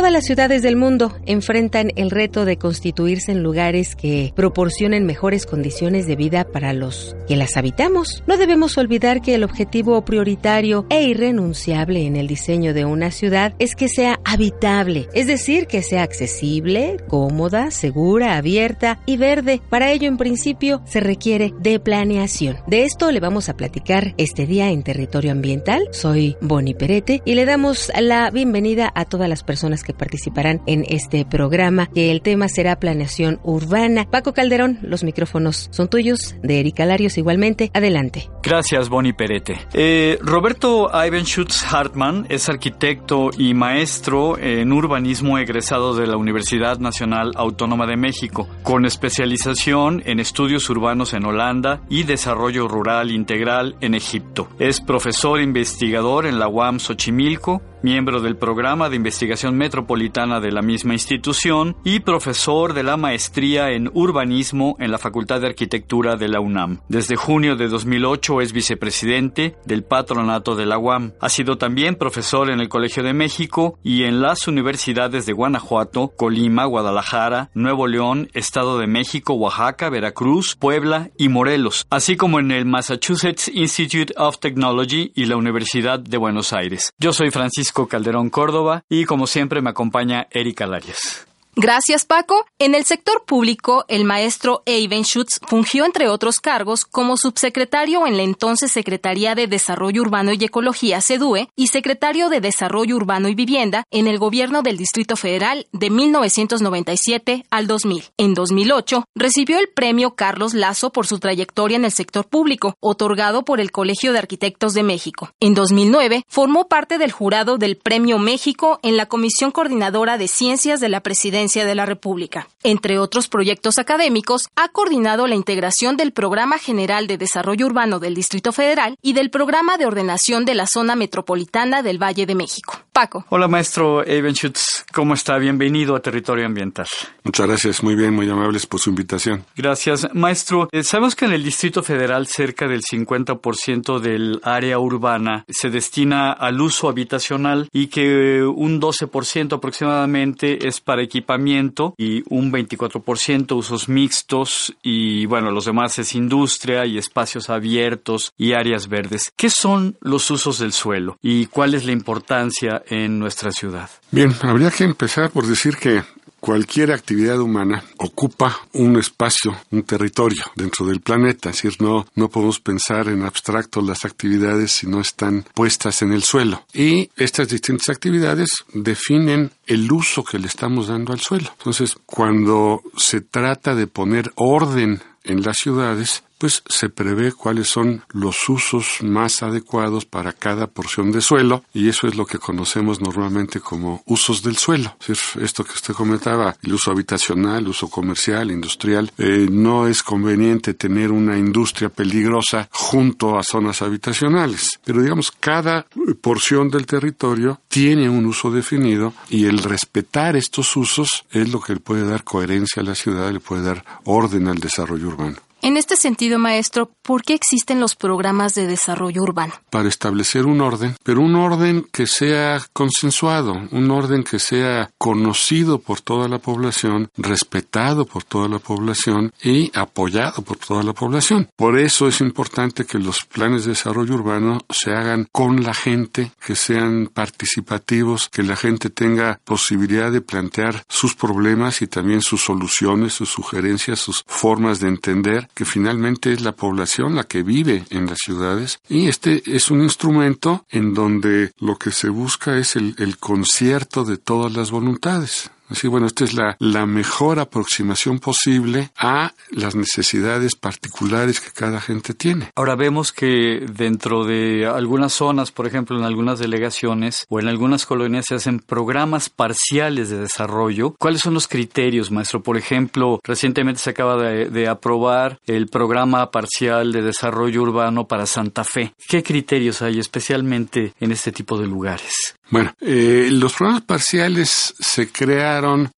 Todas las ciudades del mundo enfrentan el reto de constituirse en lugares que proporcionen mejores condiciones de vida para los que las habitamos. No debemos olvidar que el objetivo prioritario e irrenunciable en el diseño de una ciudad es que sea habitable, es decir, que sea accesible, cómoda, segura, abierta y verde. Para ello, en principio, se requiere de planeación. De esto le vamos a platicar este día en Territorio Ambiental. Soy Bonnie Perete y le damos la bienvenida a todas las personas que participarán en este programa, que el tema será planeación urbana. Paco Calderón, los micrófonos son tuyos, de Erika Larios igualmente. Adelante. Gracias, Bonnie Perete. Eh, Roberto Ivenschutz Hartmann es arquitecto y maestro en urbanismo egresado de la Universidad Nacional Autónoma de México, con especialización en estudios urbanos en Holanda y desarrollo rural integral en Egipto. Es profesor investigador en la UAM Xochimilco miembro del programa de investigación metropolitana de la misma institución y profesor de la maestría en urbanismo en la Facultad de Arquitectura de la UNAM. Desde junio de 2008 es vicepresidente del patronato de la UAM. Ha sido también profesor en el Colegio de México y en las universidades de Guanajuato, Colima, Guadalajara, Nuevo León, Estado de México, Oaxaca, Veracruz, Puebla y Morelos, así como en el Massachusetts Institute of Technology y la Universidad de Buenos Aires. Yo soy Francisco Calderón Córdoba y como siempre me acompaña Erika Larias. Gracias, Paco. En el sector público, el maestro Eiben Schutz fungió, entre otros cargos, como subsecretario en la entonces Secretaría de Desarrollo Urbano y Ecología, SEDUE, y secretario de Desarrollo Urbano y Vivienda en el gobierno del Distrito Federal de 1997 al 2000. En 2008, recibió el premio Carlos Lazo por su trayectoria en el sector público, otorgado por el Colegio de Arquitectos de México. En 2009, formó parte del jurado del Premio México en la Comisión Coordinadora de Ciencias de la Presidencia de la República. Entre otros proyectos académicos, ha coordinado la integración del Programa General de Desarrollo Urbano del Distrito Federal y del Programa de Ordenación de la Zona Metropolitana del Valle de México. Paco. Hola, maestro Evenschutz. ¿Cómo está? Bienvenido a Territorio Ambiental. Muchas gracias. Muy bien, muy amables por su invitación. Gracias. Maestro, eh, sabemos que en el Distrito Federal cerca del 50% del área urbana se destina al uso habitacional y que un 12% aproximadamente es para equipar y un 24% usos mixtos y bueno, los demás es industria y espacios abiertos y áreas verdes. ¿Qué son los usos del suelo y cuál es la importancia en nuestra ciudad? Bien, habría que empezar por decir que cualquier actividad humana ocupa un espacio, un territorio dentro del planeta. Es decir, no, no podemos pensar en abstracto las actividades si no están puestas en el suelo. Y estas distintas actividades definen el uso que le estamos dando al suelo. Entonces, cuando se trata de poner orden en las ciudades, pues se prevé cuáles son los usos más adecuados para cada porción de suelo y eso es lo que conocemos normalmente como usos del suelo. Esto que usted comentaba, el uso habitacional, uso comercial, industrial, eh, no es conveniente tener una industria peligrosa junto a zonas habitacionales, pero digamos cada porción del territorio tiene un uso definido y el respetar estos usos es lo que le puede dar coherencia a la ciudad, le puede dar orden al desarrollo urbano. En este sentido, maestro, ¿por qué existen los programas de desarrollo urbano? Para establecer un orden, pero un orden que sea consensuado, un orden que sea conocido por toda la población, respetado por toda la población y apoyado por toda la población. Por eso es importante que los planes de desarrollo urbano se hagan con la gente, que sean participativos, que la gente tenga posibilidad de plantear sus problemas y también sus soluciones, sus sugerencias, sus formas de entender, que finalmente es la población la que vive en las ciudades. Y este es un instrumento en donde lo que se busca es el, el concierto de todas las voluntades. Así, bueno, esta es la, la mejor aproximación posible a las necesidades particulares que cada gente tiene. Ahora vemos que dentro de algunas zonas, por ejemplo, en algunas delegaciones o en algunas colonias se hacen programas parciales de desarrollo. ¿Cuáles son los criterios, maestro? Por ejemplo, recientemente se acaba de, de aprobar el programa parcial de desarrollo urbano para Santa Fe. ¿Qué criterios hay especialmente en este tipo de lugares? Bueno, eh, los programas parciales se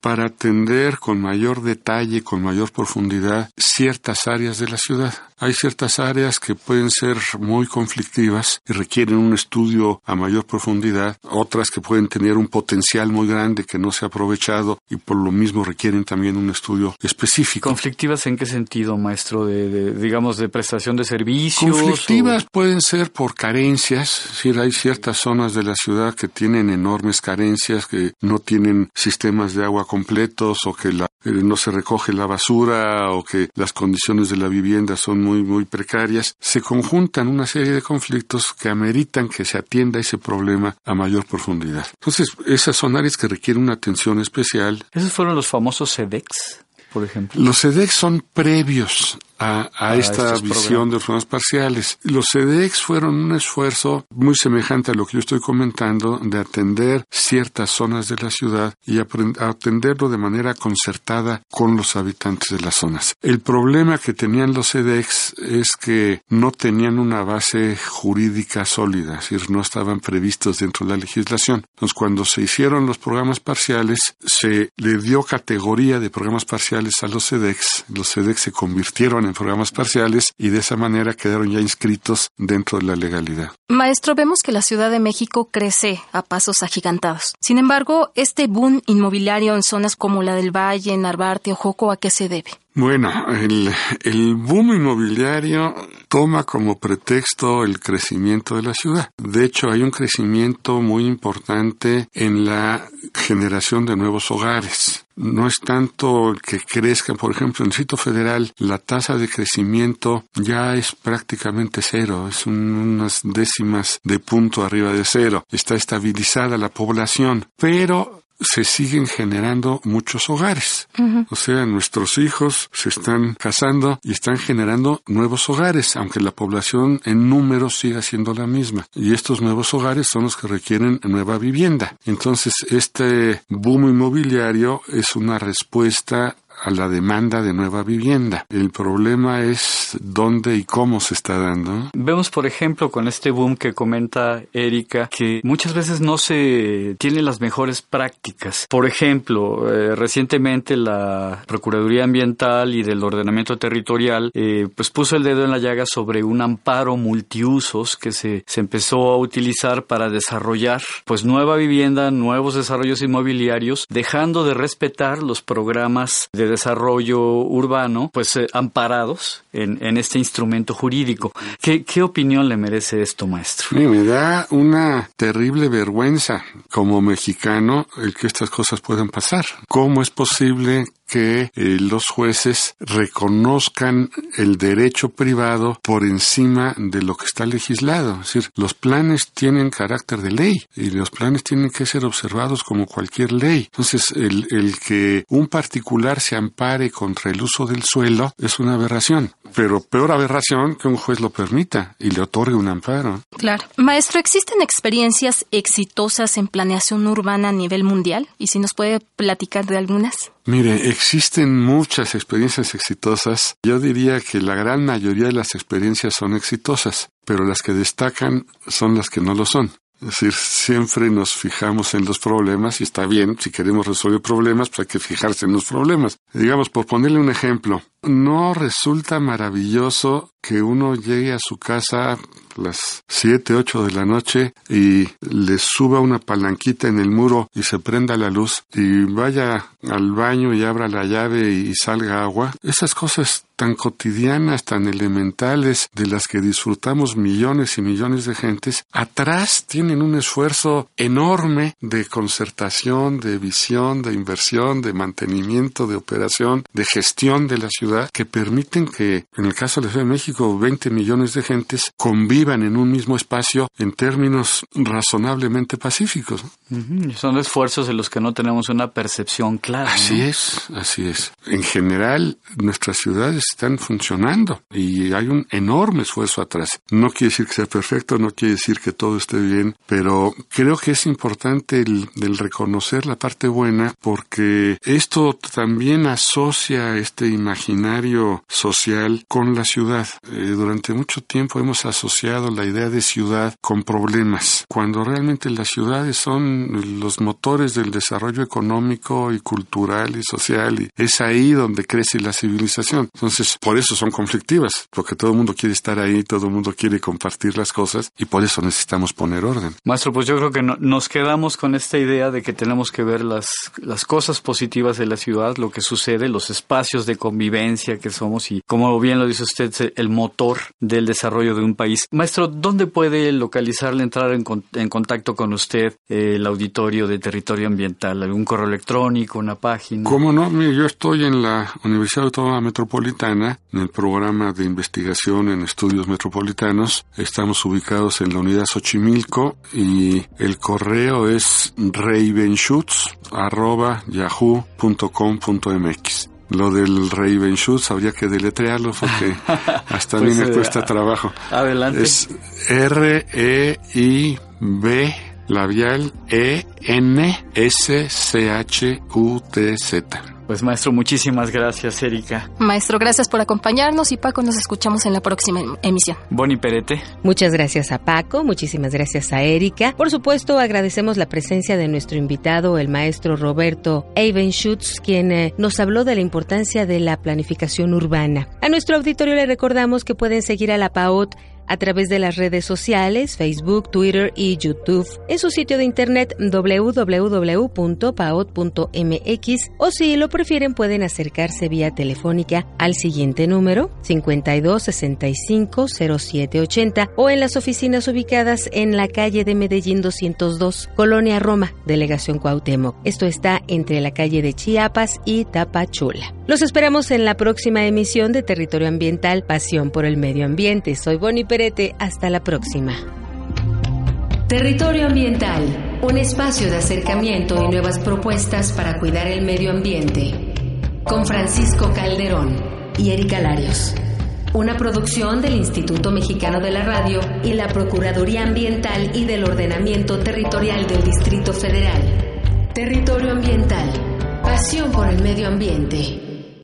para atender con mayor detalle, con mayor profundidad, ciertas áreas de la ciudad. Hay ciertas áreas que pueden ser muy conflictivas y requieren un estudio a mayor profundidad, otras que pueden tener un potencial muy grande que no se ha aprovechado y por lo mismo requieren también un estudio específico. ¿Conflictivas en qué sentido, maestro? De, de digamos, de prestación de servicios. Conflictivas o... pueden ser por carencias, es decir, hay ciertas zonas de la ciudad que tienen enormes carencias, que no tienen sistemas de agua completos o que la, eh, no se recoge la basura o que las condiciones de la vivienda son muy muy, muy precarias, se conjuntan una serie de conflictos que ameritan que se atienda ese problema a mayor profundidad. Entonces, esas son áreas que requieren una atención especial. ¿Esos fueron los famosos SEDEX? Por ejemplo. Los SEDEX son previos a, a esta visión de los programas parciales. Los CEDEX fueron un esfuerzo muy semejante a lo que yo estoy comentando de atender ciertas zonas de la ciudad y atenderlo de manera concertada con los habitantes de las zonas. El problema que tenían los CEDEX es que no tenían una base jurídica sólida, es decir, no estaban previstos dentro de la legislación. Entonces, cuando se hicieron los programas parciales, se le dio categoría de programas parciales a los CEDEX. Los CEDEX se convirtieron en programas parciales y de esa manera quedaron ya inscritos dentro de la legalidad. Maestro, vemos que la Ciudad de México crece a pasos agigantados. Sin embargo, este boom inmobiliario en zonas como la del Valle, Narvarte o Joco, ¿a qué se debe? Bueno, el, boom inmobiliario toma como pretexto el crecimiento de la ciudad. De hecho, hay un crecimiento muy importante en la generación de nuevos hogares. No es tanto que crezcan, por ejemplo, en el sitio federal la tasa de crecimiento ya es prácticamente cero, es un, unas décimas de punto arriba de cero. Está estabilizada la población, pero se siguen generando muchos hogares. Uh -huh. O sea, nuestros hijos se están casando y están generando nuevos hogares, aunque la población en número siga siendo la misma. Y estos nuevos hogares son los que requieren nueva vivienda. Entonces, este boom inmobiliario es una respuesta a la demanda de nueva vivienda. El problema es dónde y cómo se está dando. Vemos, por ejemplo, con este boom que comenta Erika, que muchas veces no se tienen las mejores prácticas. Por ejemplo, eh, recientemente la Procuraduría Ambiental y del Ordenamiento Territorial eh, pues puso el dedo en la llaga sobre un amparo multiusos que se, se empezó a utilizar para desarrollar pues nueva vivienda, nuevos desarrollos inmobiliarios, dejando de respetar los programas de desarrollo urbano, pues eh, amparados en, este instrumento jurídico. ¿Qué, ¿Qué, opinión le merece esto, maestro? Me da una terrible vergüenza como mexicano el que estas cosas puedan pasar. ¿Cómo es posible que eh, los jueces reconozcan el derecho privado por encima de lo que está legislado. Es decir, los planes tienen carácter de ley y los planes tienen que ser observados como cualquier ley. Entonces, el, el que un particular se ampare contra el uso del suelo es una aberración. Pero peor aberración que un juez lo permita y le otorgue un amparo. Claro. Maestro, ¿existen experiencias exitosas en planeación urbana a nivel mundial? Y si nos puede platicar de algunas. Mire, existen muchas experiencias exitosas. Yo diría que la gran mayoría de las experiencias son exitosas, pero las que destacan son las que no lo son. Es decir, siempre nos fijamos en los problemas y está bien, si queremos resolver problemas, pues hay que fijarse en los problemas. Digamos, por ponerle un ejemplo, ¿no resulta maravilloso que uno llegue a su casa las siete, ocho de la noche y le suba una palanquita en el muro y se prenda la luz y vaya al baño y abra la llave y salga agua. Esas cosas tan cotidianas, tan elementales, de las que disfrutamos millones y millones de gentes, atrás tienen un esfuerzo enorme de concertación, de visión, de inversión, de mantenimiento, de operación, de gestión de la ciudad, que permiten que, en el caso de la Ciudad de México, 20 millones de gentes convivan en un mismo espacio en términos razonablemente pacíficos. Son esfuerzos de los que no tenemos una percepción clara. Así es, así es. En general, nuestras ciudades están funcionando y hay un enorme esfuerzo atrás. No quiere decir que sea perfecto, no quiere decir que todo esté bien, pero creo que es importante el, reconocer la parte buena porque esto también asocia este imaginario social con la ciudad. Eh, durante mucho tiempo hemos asociado la idea de ciudad con problemas, cuando realmente las ciudades son los motores del desarrollo económico y cultural y social y es ahí donde crece la civilización. Entonces, por eso son conflictivas, porque todo el mundo quiere estar ahí, todo el mundo quiere compartir las cosas y por eso necesitamos poner orden. Maestro, pues yo creo que nos quedamos con esta idea de que tenemos que ver las, las cosas positivas de la ciudad, lo que sucede, los espacios de convivencia que somos y, como bien lo dice usted, el motor del desarrollo de un país. Maestro, ¿dónde puede localizarle, entrar en, en contacto con usted, eh, el auditorio de territorio ambiental? ¿Algún correo electrónico, una página? ¿Cómo no? Mire, yo estoy en la Universidad Autónoma Metropolitana, en el programa de investigación en estudios metropolitanos. Estamos ubicados en la unidad Xochimilco y el correo es ravenschutz.yahoo.com.mx. Lo del Ravenschutz habría que deletrearlo porque hasta a mí me pues, cuesta eh, trabajo. Adelante. Es R-E-I-B labial E-N-S-C-H-U-T-Z. Pues maestro, muchísimas gracias, Erika. Maestro, gracias por acompañarnos y Paco, nos escuchamos en la próxima em-, emisión. Boni Perete. Muchas gracias a Paco, muchísimas gracias a Erika. Por supuesto, agradecemos la presencia de nuestro invitado, el maestro Roberto Schutz, quien eh, nos habló de la importancia de la planificación urbana. A nuestro auditorio le recordamos que pueden seguir a la PAOT a través de las redes sociales, Facebook, Twitter y YouTube, en su sitio de internet www.paot.mx o si lo prefieren pueden acercarse vía telefónica al siguiente número 52 65 0780 o en las oficinas ubicadas en la calle de Medellín 202, Colonia Roma, Delegación Cuauhtémoc. Esto está entre la calle de Chiapas y Tapachula. Los esperamos en la próxima emisión de Territorio Ambiental, Pasión por el Medio Ambiente. Soy Bonnie Perete, hasta la próxima. Territorio Ambiental, un espacio de acercamiento y nuevas propuestas para cuidar el medio ambiente. Con Francisco Calderón y Erika Larios. Una producción del Instituto Mexicano de la Radio y la Procuraduría Ambiental y del Ordenamiento Territorial del Distrito Federal. Territorio Ambiental, pasión por el medio ambiente.